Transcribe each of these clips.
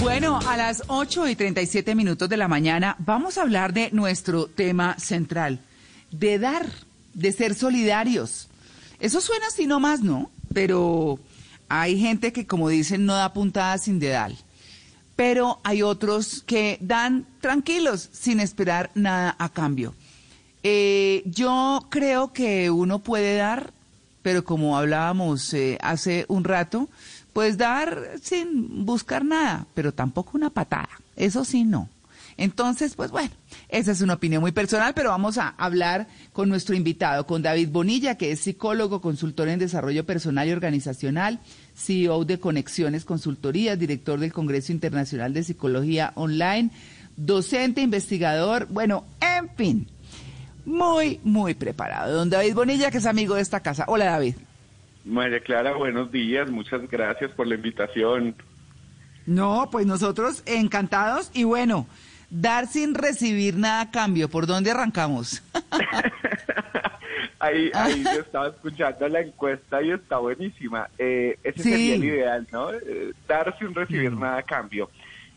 Bueno, a las 8 y 37 minutos de la mañana vamos a hablar de nuestro tema central, de dar, de ser solidarios. Eso suena así nomás, ¿no? Pero hay gente que, como dicen, no da puntada sin dedal. Pero hay otros que dan tranquilos, sin esperar nada a cambio. Eh, yo creo que uno puede dar, pero como hablábamos eh, hace un rato, pues dar sin buscar nada, pero tampoco una patada. Eso sí, no. Entonces, pues bueno, esa es una opinión muy personal, pero vamos a hablar con nuestro invitado, con David Bonilla, que es psicólogo, consultor en desarrollo personal y organizacional, CEO de Conexiones Consultorías, director del Congreso Internacional de Psicología Online, docente, investigador, bueno, en fin, muy, muy preparado. Don David Bonilla, que es amigo de esta casa. Hola, David. María Clara, buenos días, muchas gracias por la invitación. No, pues nosotros encantados y bueno, dar sin recibir nada a cambio. ¿Por dónde arrancamos? ahí, ahí yo estaba escuchando la encuesta y está buenísima. Eh, ese Sí. sería el ideal, ¿no? Eh, dar sin recibir nada a cambio.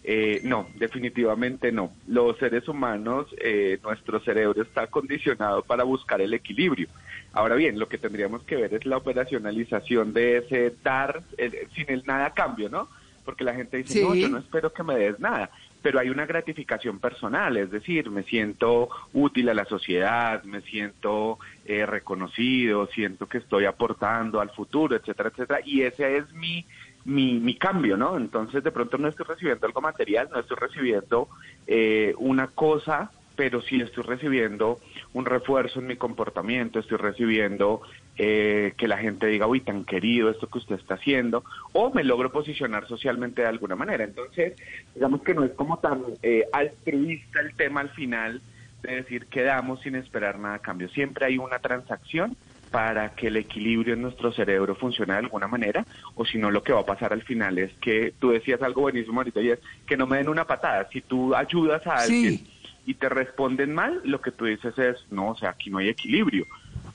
Eh, no, definitivamente no. Los seres humanos, eh, nuestro cerebro está condicionado para buscar el equilibrio. Ahora bien, lo que tendríamos que ver es la operacionalización de ese dar eh, sin el nada a cambio, ¿no? Porque la gente dice, Sí. no, yo no espero que me des nada, pero hay una gratificación personal, es decir, me siento útil a la sociedad, me siento eh, reconocido, siento que estoy aportando al futuro, etcétera, etcétera, y ese es mi, mi, mi cambio, ¿no? Entonces, de pronto no estoy recibiendo algo material, no estoy recibiendo eh, una cosa, pero sí estoy recibiendo un refuerzo en mi comportamiento, estoy recibiendo eh, que la gente diga, uy, tan querido esto que usted está haciendo, o me logro posicionar socialmente de alguna manera. Entonces, digamos que no es como tan eh, altruista el tema al final de decir que damos sin esperar nada a cambio. Siempre hay una transacción para que el equilibrio en nuestro cerebro funcione de alguna manera, o si no, lo que va a pasar al final es que tú decías algo buenísimo ahorita y es que no me den una patada. Si tú ayudas a Sí. Y te responden mal, lo que tú dices es, no, o sea, aquí no hay equilibrio.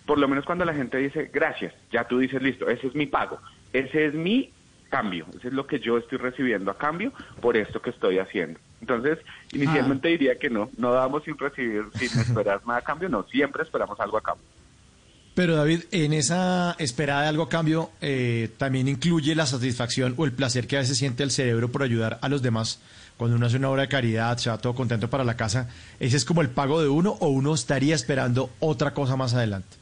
Por lo menos cuando la gente dice, gracias, ya tú dices, listo, ese es mi pago, ese es mi cambio, ese es lo que yo estoy recibiendo a cambio por esto que estoy haciendo. Entonces, inicialmente diría que no, no damos sin recibir, sin esperar nada a cambio, no, siempre esperamos algo a cambio. Pero David, en esa esperada de algo a cambio, eh, también incluye la satisfacción o el placer que a veces siente el cerebro por ayudar a los demás. Cuando uno hace una obra de caridad, se va todo contento para la casa, ¿ese es como el pago de uno o uno estaría esperando otra cosa más adelante?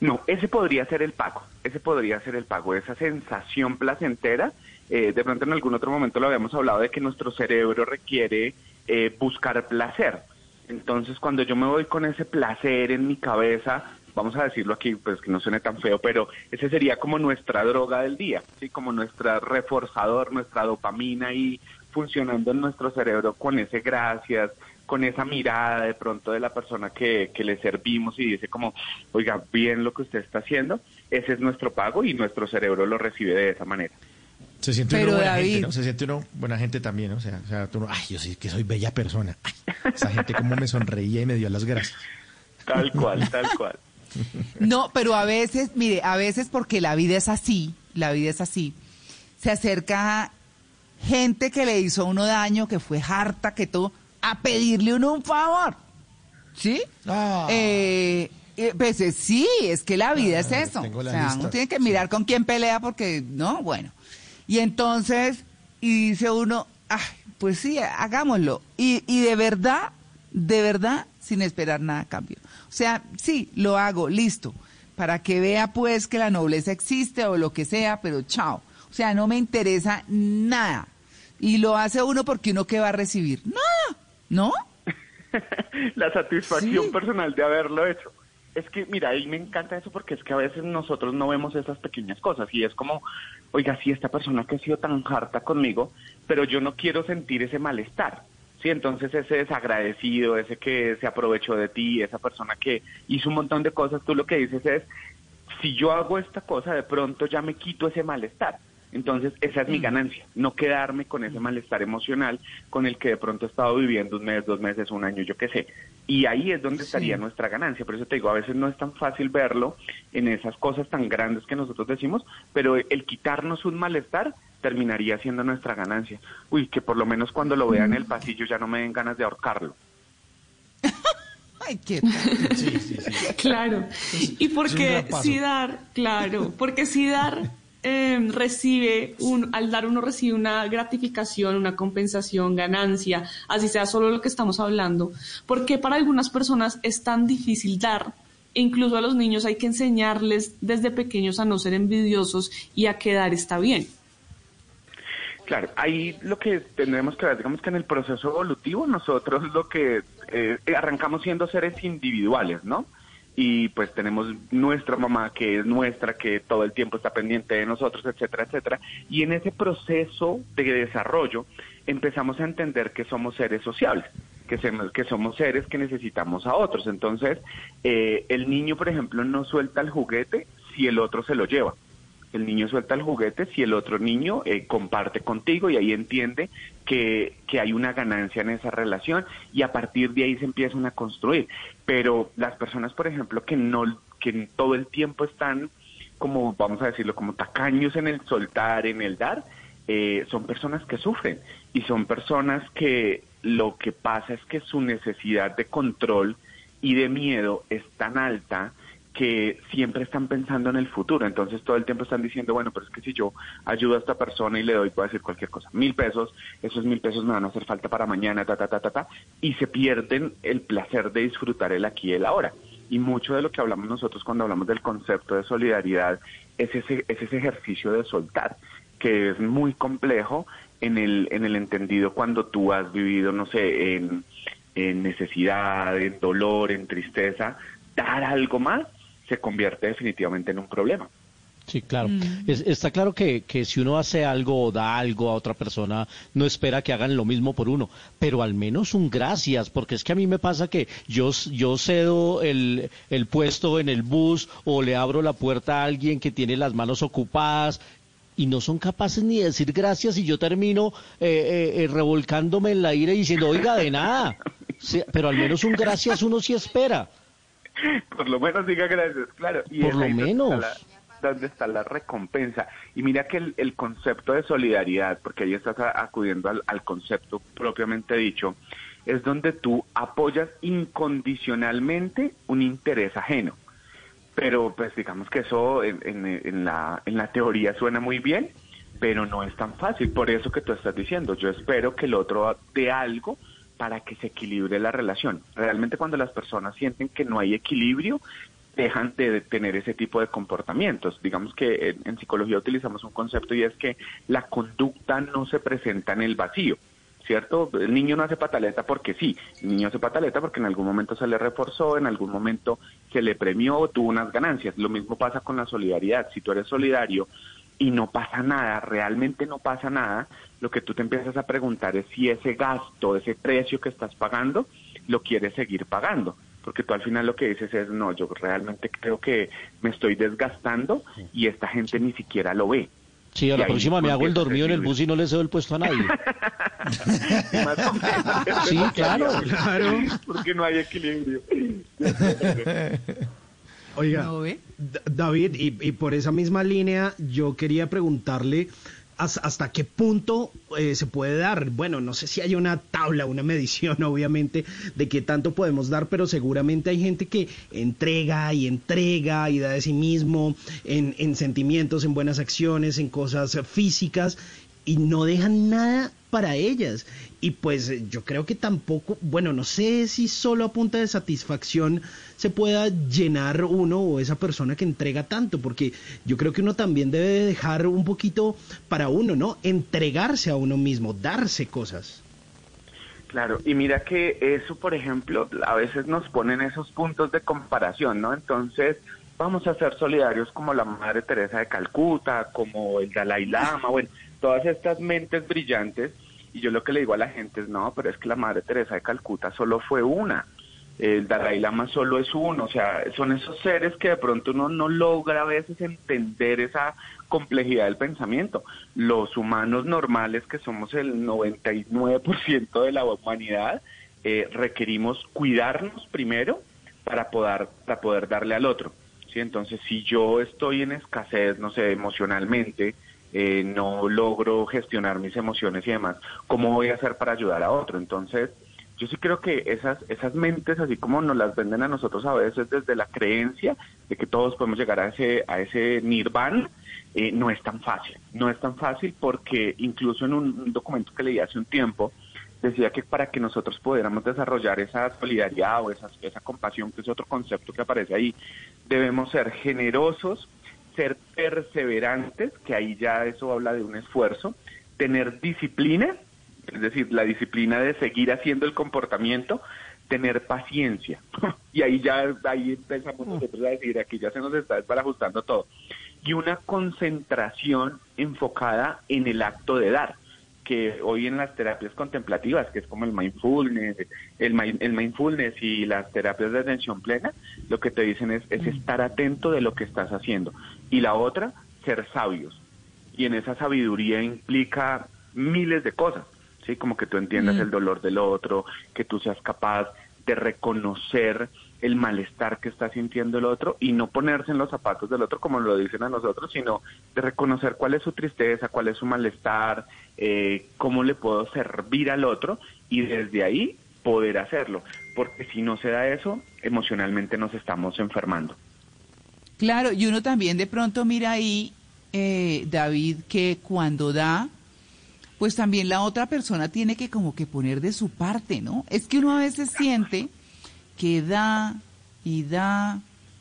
No, ese podría ser el pago, ese podría ser el pago, esa sensación placentera. eh, de pronto en algún otro momento lo habíamos hablado de que nuestro cerebro requiere eh, buscar placer. Entonces cuando yo me voy con ese placer en mi cabeza, vamos a decirlo aquí, pues que no suene tan feo, pero ese sería como nuestra droga del día, ¿sí? como nuestra reforzador, nuestra dopamina ahí funcionando en nuestro cerebro con ese gracias, con esa mirada de pronto de la persona que, que le servimos y dice como, oiga, bien lo que usted está haciendo, ese es nuestro pago y nuestro cerebro lo recibe de esa manera. Se siente Pero, uno buena David- gente, ¿no? Se siente uno buena gente también, ¿no? O sea, o sea tú no, ay, yo sí que soy bella persona. Ay, esa gente como me sonreía y me dio las gracias. Tal cual, tal cual. No, pero a veces, mire, a veces porque la vida es así, la vida es así, se acerca gente que le hizo uno daño, que fue harta, que todo, a pedirle uno un favor. ¿Sí? Ah. Eh, eh, pues eh, sí, es que la vida es Ah, eso. O sea, uno tiene que mirar con quién pelea porque, no, bueno. Y entonces, y dice uno, ay, pues sí, hagámoslo. Y, y de verdad, de verdad, sin esperar nada a cambio. O sea, sí, lo hago, listo. Para que vea pues que la nobleza existe o lo que sea, pero chao. O sea, no me interesa nada. Y lo hace uno porque uno que va a recibir. Nada, ¿no? La satisfacción Sí. personal de haberlo hecho. Es que, mira, ahí me encanta eso porque es que a veces nosotros no vemos esas pequeñas cosas y es como, oiga, sí, esta persona que ha sido tan harta conmigo, pero yo no quiero sentir ese malestar. Sí, entonces ese desagradecido, ese que se aprovechó de ti, esa persona que hizo un montón de cosas, tú lo que dices es, si yo hago esta cosa, de pronto ya me quito ese malestar. Entonces, esa es mi ganancia, no quedarme con ese malestar emocional con el que de pronto he estado viviendo un mes, dos meses, un año, yo qué sé. Y ahí es donde estaría nuestra ganancia. Por eso te digo, a veces no es tan fácil verlo en esas cosas tan grandes que nosotros decimos, pero el quitarnos un malestar terminaría siendo nuestra ganancia. Uy, que por lo menos cuando lo vea en el pasillo ya no me den ganas de ahorcarlo. Ay, qué Sí, sí, sí. Claro. Y porque si dar, claro, porque si dar eh, recibe, un, al dar uno recibe una gratificación, una compensación, ganancia, así sea solo lo que estamos hablando, porque para algunas personas es tan difícil dar, incluso a los niños hay que enseñarles desde pequeños a no ser envidiosos y a que dar está bien. Claro, ahí lo que tendremos que ver, digamos que en el proceso evolutivo nosotros lo que eh, arrancamos siendo seres individuales, ¿no? Y pues tenemos nuestra mamá que es nuestra, que todo el tiempo está pendiente de nosotros, etcétera, etcétera. Y en ese proceso de desarrollo empezamos a entender que somos seres sociables, que, sem- que somos seres que necesitamos a otros. Entonces, eh, el niño, por ejemplo, no suelta el juguete si el otro se lo lleva el niño suelta el juguete si el otro niño eh, comparte contigo y ahí entiende que, que hay una ganancia en esa relación y a partir de ahí se empiezan a construir. Pero las personas, por ejemplo, que no, que todo el tiempo están como, vamos a decirlo, como tacaños en el soltar, en el dar, eh, son personas que sufren y son personas que lo que pasa es que su necesidad de control y de miedo es tan alta que siempre están pensando en el futuro, entonces todo el tiempo están diciendo, bueno, pero es que si yo ayudo a esta persona y le doy, puedo decir cualquier cosa, mil pesos, esos mil pesos me van a hacer falta para mañana, ta, ta, ta, ta, ta, y se pierden el placer de disfrutar el aquí y el ahora. Y mucho de lo que hablamos nosotros cuando hablamos del concepto de solidaridad es ese, es ese ejercicio de soltar, que es muy complejo en el, en el entendido cuando tú has vivido, no sé, en, en necesidad, en dolor, en tristeza, dar algo más se convierte definitivamente en un problema. Sí, claro. Es- está claro que, que si uno hace algo o da algo a otra persona, no espera que hagan lo mismo por uno, pero al menos un gracias, porque es que a mí me pasa que yo, yo cedo el, el puesto en el bus o le abro la puerta a alguien que tiene las manos ocupadas y no son capaces ni de decir gracias y yo termino eh, eh, eh, revolcándome en la ira y diciendo, oiga, de nada. Sí, pero al menos un gracias uno sí espera. Por lo menos diga gracias, claro. Y Por lo donde menos. está la- donde está la recompensa. Y mira que el, el concepto de solidaridad, porque ahí estás acudiendo al, al concepto propiamente dicho, es donde tú apoyas incondicionalmente un interés ajeno. Pero pues digamos que eso en, en- en la, en la teoría suena muy bien, pero no es tan fácil. Por eso que tú estás diciendo, yo espero que el otro dé algo para que se equilibre la relación. Realmente cuando las personas sienten que no hay equilibrio, dejan de tener ese tipo de comportamientos. Digamos que en, psicología utilizamos un concepto y es que la conducta no se presenta en el vacío. ¿Cierto? El niño no hace pataleta porque sí, el niño hace pataleta porque en algún momento se le reforzó, en algún momento se le premió o tuvo unas ganancias. Lo mismo pasa con la solidaridad. Si tú eres solidario y no pasa nada, realmente no pasa nada, lo que tú te empiezas a preguntar es si ese gasto, ese precio que estás pagando, lo quieres seguir pagando. Porque tú al final lo que dices es, no, yo realmente creo que me estoy desgastando y esta gente ni siquiera lo ve. Sí, a la próxima me hago el dormido en el bus y no le cedo el puesto a nadie. Sí, claro. Claro. Porque no hay equilibrio. Oiga, ¿No ve? D- David, y, y por esa misma línea, yo quería preguntarle has- hasta qué punto eh, se puede dar. Bueno, no sé si hay una tabla, una medición, obviamente, de qué tanto podemos dar, pero seguramente hay gente que entrega y entrega y da de sí mismo en, en sentimientos, en buenas acciones, en cosas físicas y no dejan nada para ellas. Y pues eh, yo creo que tampoco, bueno, no sé si solo a punta de satisfacción se pueda llenar uno o esa persona que entrega tanto, porque yo creo que uno también debe dejar un poquito para uno, ¿no? Entregarse a uno mismo, darse cosas. Claro, y mira que eso, por ejemplo, a veces nos ponen esos puntos de comparación, ¿no? Entonces, vamos a ser solidarios como la Madre Teresa de Calcuta, como el Dalai Lama, bueno, todas estas mentes brillantes. Y yo lo que le digo a la gente es, no, pero es que la Madre Teresa de Calcuta solo fue una. El Dalai Lama solo es uno. O sea, son esos seres que de pronto uno no logra a veces entender esa complejidad del pensamiento. Los humanos normales, que somos el 99% de la humanidad, eh, requerimos cuidarnos primero para poder, para poder darle al otro. ¿sí? Entonces, si yo estoy en escasez, no sé, emocionalmente, eh, no logro gestionar mis emociones y demás, ¿cómo voy a hacer para ayudar a otro? Entonces, yo sí creo que esas, esas mentes, así como nos las venden a nosotros a veces desde la creencia de que todos podemos llegar a ese, a ese nirvana, eh, no es tan fácil. No es tan fácil porque incluso en un, documento que leí hace un tiempo, decía que para que nosotros pudiéramos desarrollar esa solidaridad o esa, esa compasión, que es otro concepto que aparece ahí, debemos ser generosos, ser perseverantes, que ahí ya eso habla de un esfuerzo, tener disciplina, es decir, la disciplina de seguir haciendo el comportamiento, tener paciencia. y ahí ya ahí empezamos nosotros a decir, aquí ya se nos está desbarajustando todo. Y una concentración enfocada en el acto de dar que hoy en las terapias contemplativas, que es como el mindfulness, el, el mindfulness y las terapias de atención plena, lo que te dicen es, es estar atento de lo que estás haciendo. Y la otra, ser sabios. Y en esa sabiduría implica miles de cosas, ¿sí? Como que tú entiendas el dolor del otro, que tú seas capaz de reconocer el malestar que está sintiendo el otro y no ponerse en los zapatos del otro como lo dicen a nosotros, sino de reconocer cuál es su tristeza, cuál es su malestar, eh, cómo le puedo servir al otro y desde ahí poder hacerlo, porque si no se da eso, emocionalmente nos estamos enfermando. Claro, y uno también de pronto mira ahí, eh, David, que cuando da, pues también la otra persona tiene que como que poner de su parte, ¿no? Es que uno a veces siente que da y da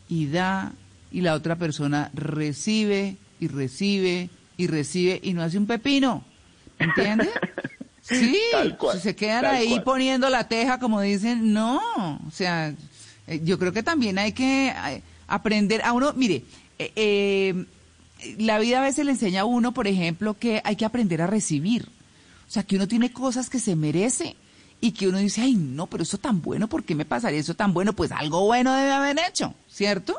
y da y la otra persona recibe y recibe y recibe y no hace un pepino. ¿Entiendes? Sí, si se quedan ahí poniendo la teja, como dicen, no. O sea, eh, yo creo que también hay que eh, aprender a uno, mire, eh, la vida a veces le enseña a uno, por ejemplo, que hay que aprender a recibir. O sea, que uno tiene cosas que se merece y que uno dice, ay, no, pero eso tan bueno, ¿por qué me pasaría eso tan bueno? Pues algo bueno debe haber hecho, ¿cierto?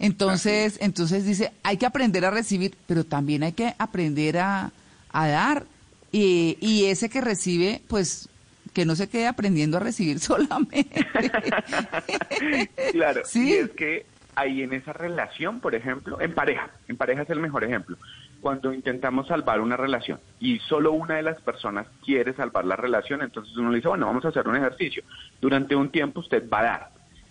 Entonces, entonces dice, hay que aprender a recibir, pero también hay que aprender a, dar. Y, y ese que recibe, pues que no se quede aprendiendo a recibir solamente. claro, ¿Sí? y es que ahí en esa relación, por ejemplo, en pareja, en pareja es el mejor ejemplo cuando intentamos salvar una relación y solo una de las personas quiere salvar la relación, entonces uno le dice, bueno, vamos a hacer un ejercicio. Durante un tiempo usted va a dar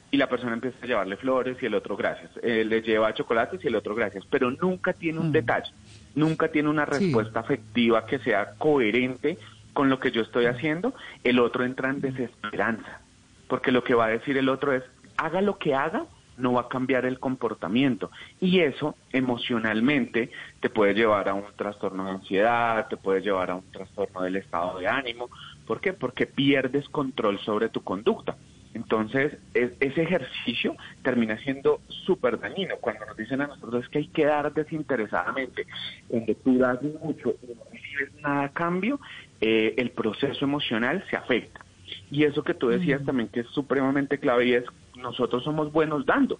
y la persona empieza a llevarle flores y el otro gracias. Eh, le lleva chocolates y el otro gracias, pero nunca tiene un mm. detalle, nunca tiene una respuesta afectiva que sea coherente con lo que yo estoy haciendo. El otro entra en desesperanza, porque lo que va a decir el otro es, haga lo que haga, no va a cambiar el comportamiento. Y eso emocionalmente te puede llevar a un trastorno de ansiedad, te puede llevar a un trastorno del estado de ánimo. ¿Por qué? Porque pierdes control sobre tu conducta. Entonces, ese ejercicio termina siendo súper dañino. Cuando nos dicen a nosotros que hay que dar desinteresadamente, donde tú das mucho y no recibes nada a cambio, eh, el proceso emocional se afecta. Y eso que tú decías también que es supremamente clave y es nosotros somos buenos dando.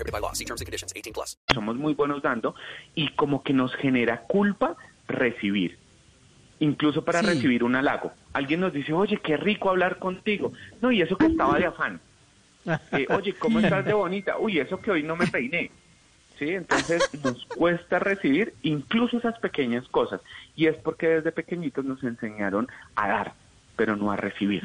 prohibited by law. See terms and conditions. 18 plus. Somos muy buenos dando y como que nos genera culpa recibir. Incluso para sí. recibir un halago. Alguien nos dice, oye, qué rico hablar contigo. No, y eso que estaba de afán. Eh, oye, ¿cómo estás de bonita? Uy, eso que hoy no me peiné. ¿sí? Entonces nos cuesta recibir incluso esas pequeñas cosas y es porque desde pequeñitos nos enseñaron a dar, pero no a recibir.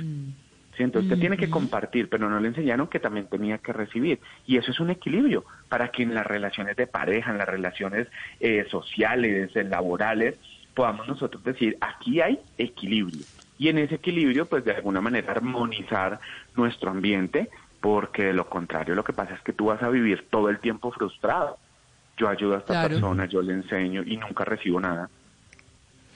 ¿Sí? Entonces usted tiene que compartir, pero no le enseñaron que también tenía que recibir. Y eso es un equilibrio para que en las relaciones de pareja, en las relaciones eh, sociales, en laborales, podamos nosotros decir, aquí hay equilibrio. Y en ese equilibrio, pues de alguna manera armonizar nuestro ambiente, porque de lo contrario lo que pasa es que tú vas a vivir todo el tiempo frustrado. Yo ayudo a esta Claro. persona, yo le enseño y nunca recibo nada.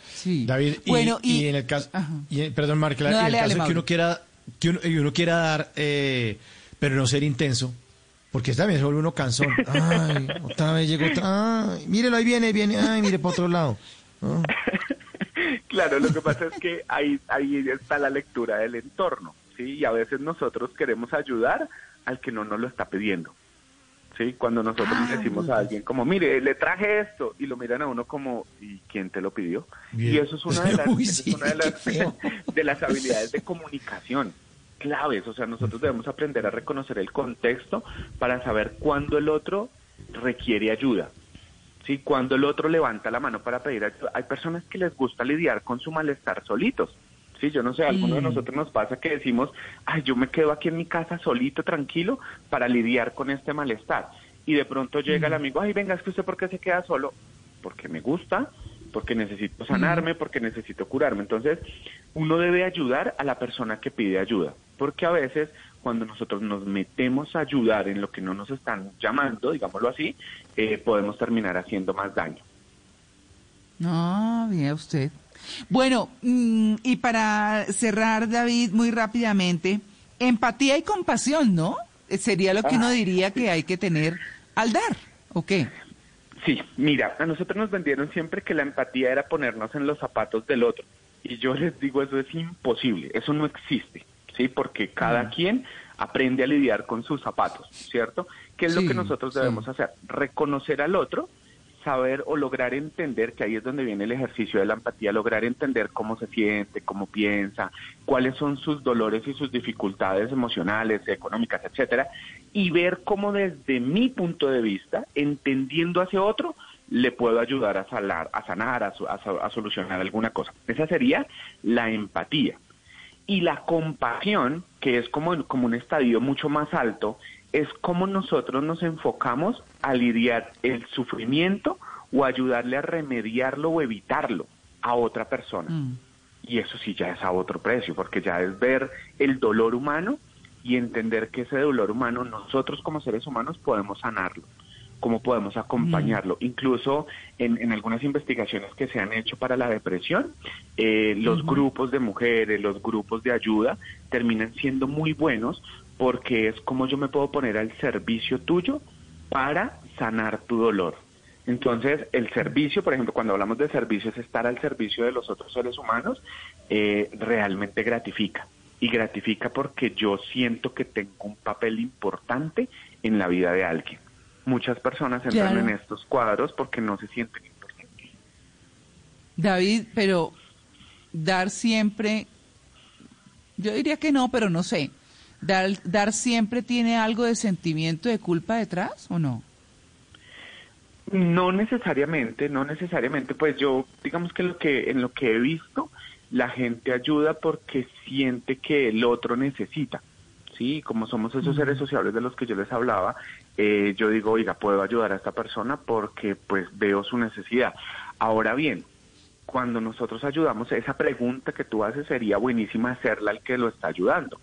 Sí. David, y, Bueno, y- y en el caso, y perdón, Marcela, No, en el caso dale, que Mauro. uno quiera, que uno, y uno quiera dar, eh, pero no ser intenso, porque también se vuelve uno cansón. Ay, otra vez llegó otra, ay, mírelo, ahí viene, ahí viene, ay, mire para otro lado. Claro, lo que pasa es que ahí, ahí está la lectura del entorno, ¿sí? Y a veces nosotros queremos ayudar al que no nos lo está pidiendo, ¿sí? Cuando nosotros Ah, le decimos a alguien como, mire, le traje esto, y lo miran a uno como, ¿y quién te lo pidió? Bien. Y eso es una de las, Uy, eso es sí, una de las, qué feo. de las habilidades de comunicación claves, o sea, nosotros debemos aprender a reconocer el contexto para saber cuándo el otro requiere ayuda. ¿sí? Cuando el otro levanta la mano para pedir ayuda, hay personas que les gusta lidiar con su malestar solitos. Sí, yo no sé, a alguno de Mm. nosotros nos pasa que decimos, ay, yo me quedo aquí en mi casa solito, tranquilo, para lidiar con este malestar. Y de pronto llega el amigo, ay, venga, es que usted por qué se queda solo? Porque me gusta, porque necesito sanarme, porque necesito curarme. Entonces, uno debe ayudar a la persona que pide ayuda, porque a veces cuando nosotros nos metemos a ayudar en lo que no nos están llamando, digámoslo así, eh, podemos terminar haciendo más daño. No, bien usted. Bueno, mm, y para cerrar, David, muy rápidamente, empatía y compasión, ¿no? Sería lo que uno Ah, diría que hay que tener al dar, ¿o qué? Sí, mira, a nosotros nos vendieron siempre que la empatía era ponernos en los zapatos del otro. Y yo les digo, eso es imposible, eso no existe, ¿sí? Porque cada quien aprende a lidiar con sus zapatos, ¿cierto? ¿Qué es lo que nosotros sí. debemos hacer? Reconocer al otro, saber o lograr entender, que ahí es donde viene el ejercicio de la empatía, lograr entender cómo se siente, cómo piensa, cuáles son sus dolores y sus dificultades emocionales, económicas, etcétera, y ver cómo desde mi punto de vista, entendiendo hacia otro, le puedo ayudar a sanar, a, a solucionar alguna cosa. Esa sería la empatía. Y la compasión, que es como, como un estadio mucho más alto, es como nosotros nos enfocamos a lidiar el sufrimiento o ayudarle a remediarlo o evitarlo a otra persona. Mm. Y eso sí ya es a otro precio, porque ya es ver el dolor humano y entender que ese dolor humano nosotros como seres humanos podemos sanarlo, cómo podemos acompañarlo. Incluso en, en algunas investigaciones que se han hecho para la depresión, eh, los grupos de mujeres, los grupos de ayuda terminan siendo muy buenos porque es como yo me puedo poner al servicio tuyo para sanar tu dolor. Entonces, el servicio, por ejemplo, cuando hablamos de servicio, es estar al servicio de los otros seres humanos, eh, realmente gratifica. Y gratifica porque yo siento que tengo un papel importante en la vida de alguien. Muchas personas entran Claro. en estos cuadros porque no se sienten importantes. David, pero dar siempre, yo diría que no, pero no sé. Dar, dar siempre tiene algo de sentimiento de culpa detrás o no? No necesariamente, no necesariamente, pues yo digamos que en lo que en lo que he visto la gente ayuda porque siente que el otro necesita. Sí, como somos esos seres sociables de los que yo les hablaba, eh, yo digo, oiga, puedo ayudar a esta persona porque pues veo su necesidad. Ahora bien, cuando nosotros ayudamos, esa pregunta que tú haces sería buenísima hacerla al que lo está ayudando.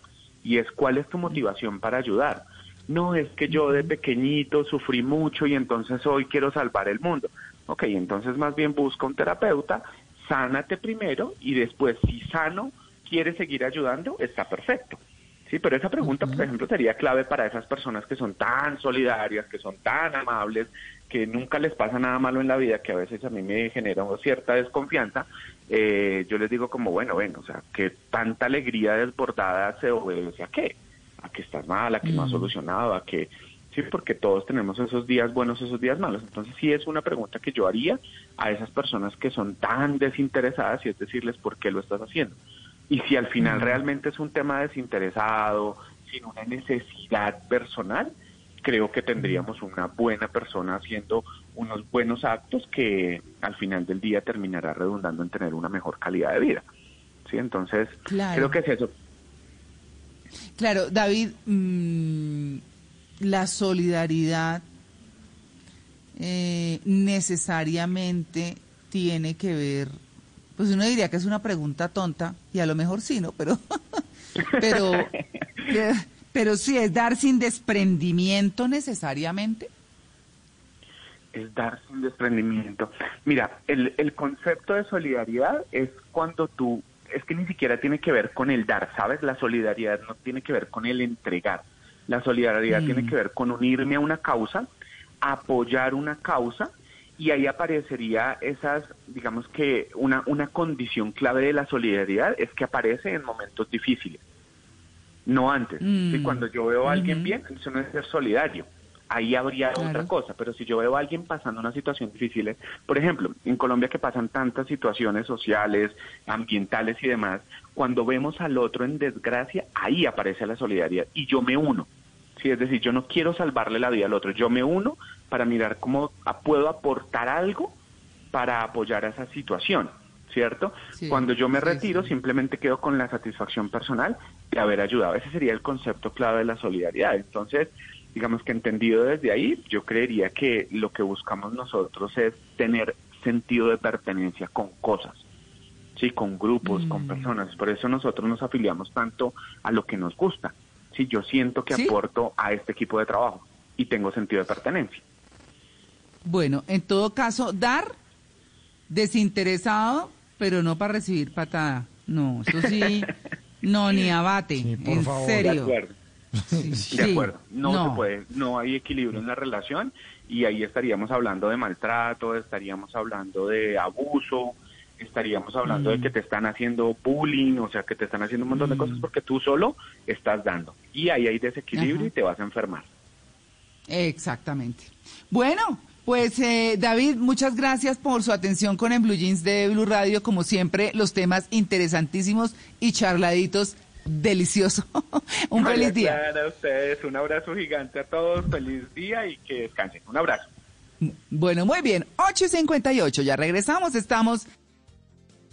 Y es, ¿cuál es tu motivación para ayudar? No, es que yo de pequeñito sufrí mucho y entonces hoy quiero salvar el mundo. Ok, entonces más bien busca un terapeuta, sánate primero y después, si sano, quieres seguir ayudando, está perfecto. Sí, pero esa pregunta, por ejemplo, sería clave para esas personas que son tan solidarias, que son tan amables, que nunca les pasa nada malo en la vida, que a veces a mí me genera cierta desconfianza. Eh, yo les digo como, bueno, ven, o sea, que tanta alegría desbordada se obedece a qué? A que estás mal, a que no has solucionado, a que... Sí, porque todos tenemos esos días buenos, esos días malos. Entonces sí es una pregunta que yo haría a esas personas que son tan desinteresadas y es decirles por qué lo estás haciendo. Y si al final realmente es un tema desinteresado, sin una necesidad personal, creo que tendríamos una buena persona haciendo unos buenos actos que al final del día terminará redundando en tener una mejor calidad de vida. ¿sí? Entonces, Claro. creo que es eso. Claro, David, mm, la solidaridad eh, necesariamente tiene que ver, pues uno diría que es una pregunta tonta, y a lo mejor sí, ¿no? Pero, pero, pero sí, es dar sin desprendimiento necesariamente. es dar sin desprendimiento. Mira, el, el concepto de solidaridad es cuando tú, es que ni siquiera tiene que ver con el dar, ¿sabes? La solidaridad no tiene que ver con el entregar. La solidaridad Mm. tiene que ver con unirme a una causa, apoyar una causa, y ahí aparecería esas, digamos que una, una condición clave de la solidaridad es que aparece en momentos difíciles, no antes. Mm. ¿sí? Cuando yo veo a alguien bien, eso no es ser solidario. Ahí habría Claro. otra cosa, pero si yo veo a alguien pasando una situación difícil, por ejemplo, en Colombia que pasan tantas situaciones sociales, ambientales y demás, cuando vemos al otro en desgracia, ahí aparece la solidaridad y yo me uno. Sí, es decir, yo no quiero salvarle la vida al otro, yo me uno para mirar cómo puedo aportar algo para apoyar a esa situación, ¿cierto? Sí, Cuando yo me sí, retiro, simplemente quedo con la satisfacción personal de haber ayudado. Ese sería el concepto clave de la solidaridad. Entonces, digamos que entendido desde ahí, yo creería que lo que buscamos nosotros es tener sentido de pertenencia con cosas, sí, con grupos, Mm. con personas. Por eso nosotros nos afiliamos tanto a lo que nos gusta. Sí, yo siento que ¿Sí? aporto a este equipo de trabajo y tengo sentido de pertenencia. Bueno, en todo caso, dar desinteresado, pero no para recibir patada. No, eso sí, no, ni abate, por en favor. serio. De acuerdo. Sí, De sí. acuerdo, no, no. se puede, no hay equilibrio en la relación y ahí estaríamos hablando de maltrato, estaríamos hablando de abuso, estaríamos hablando de que te están haciendo bullying, o sea, que te están haciendo un montón de cosas porque tú solo estás dando. Y ahí hay desequilibrio Ajá. y te vas a enfermar. Exactamente. Bueno, pues eh, David, muchas gracias por su atención con En Blue Jeans de Blue Radio. Como siempre, los temas interesantísimos y charladitos. Delicioso. Un feliz día. A ustedes, un abrazo gigante a todos, feliz día y que descansen. Un abrazo. Bueno, muy bien. 8.58. Ya regresamos. Estamos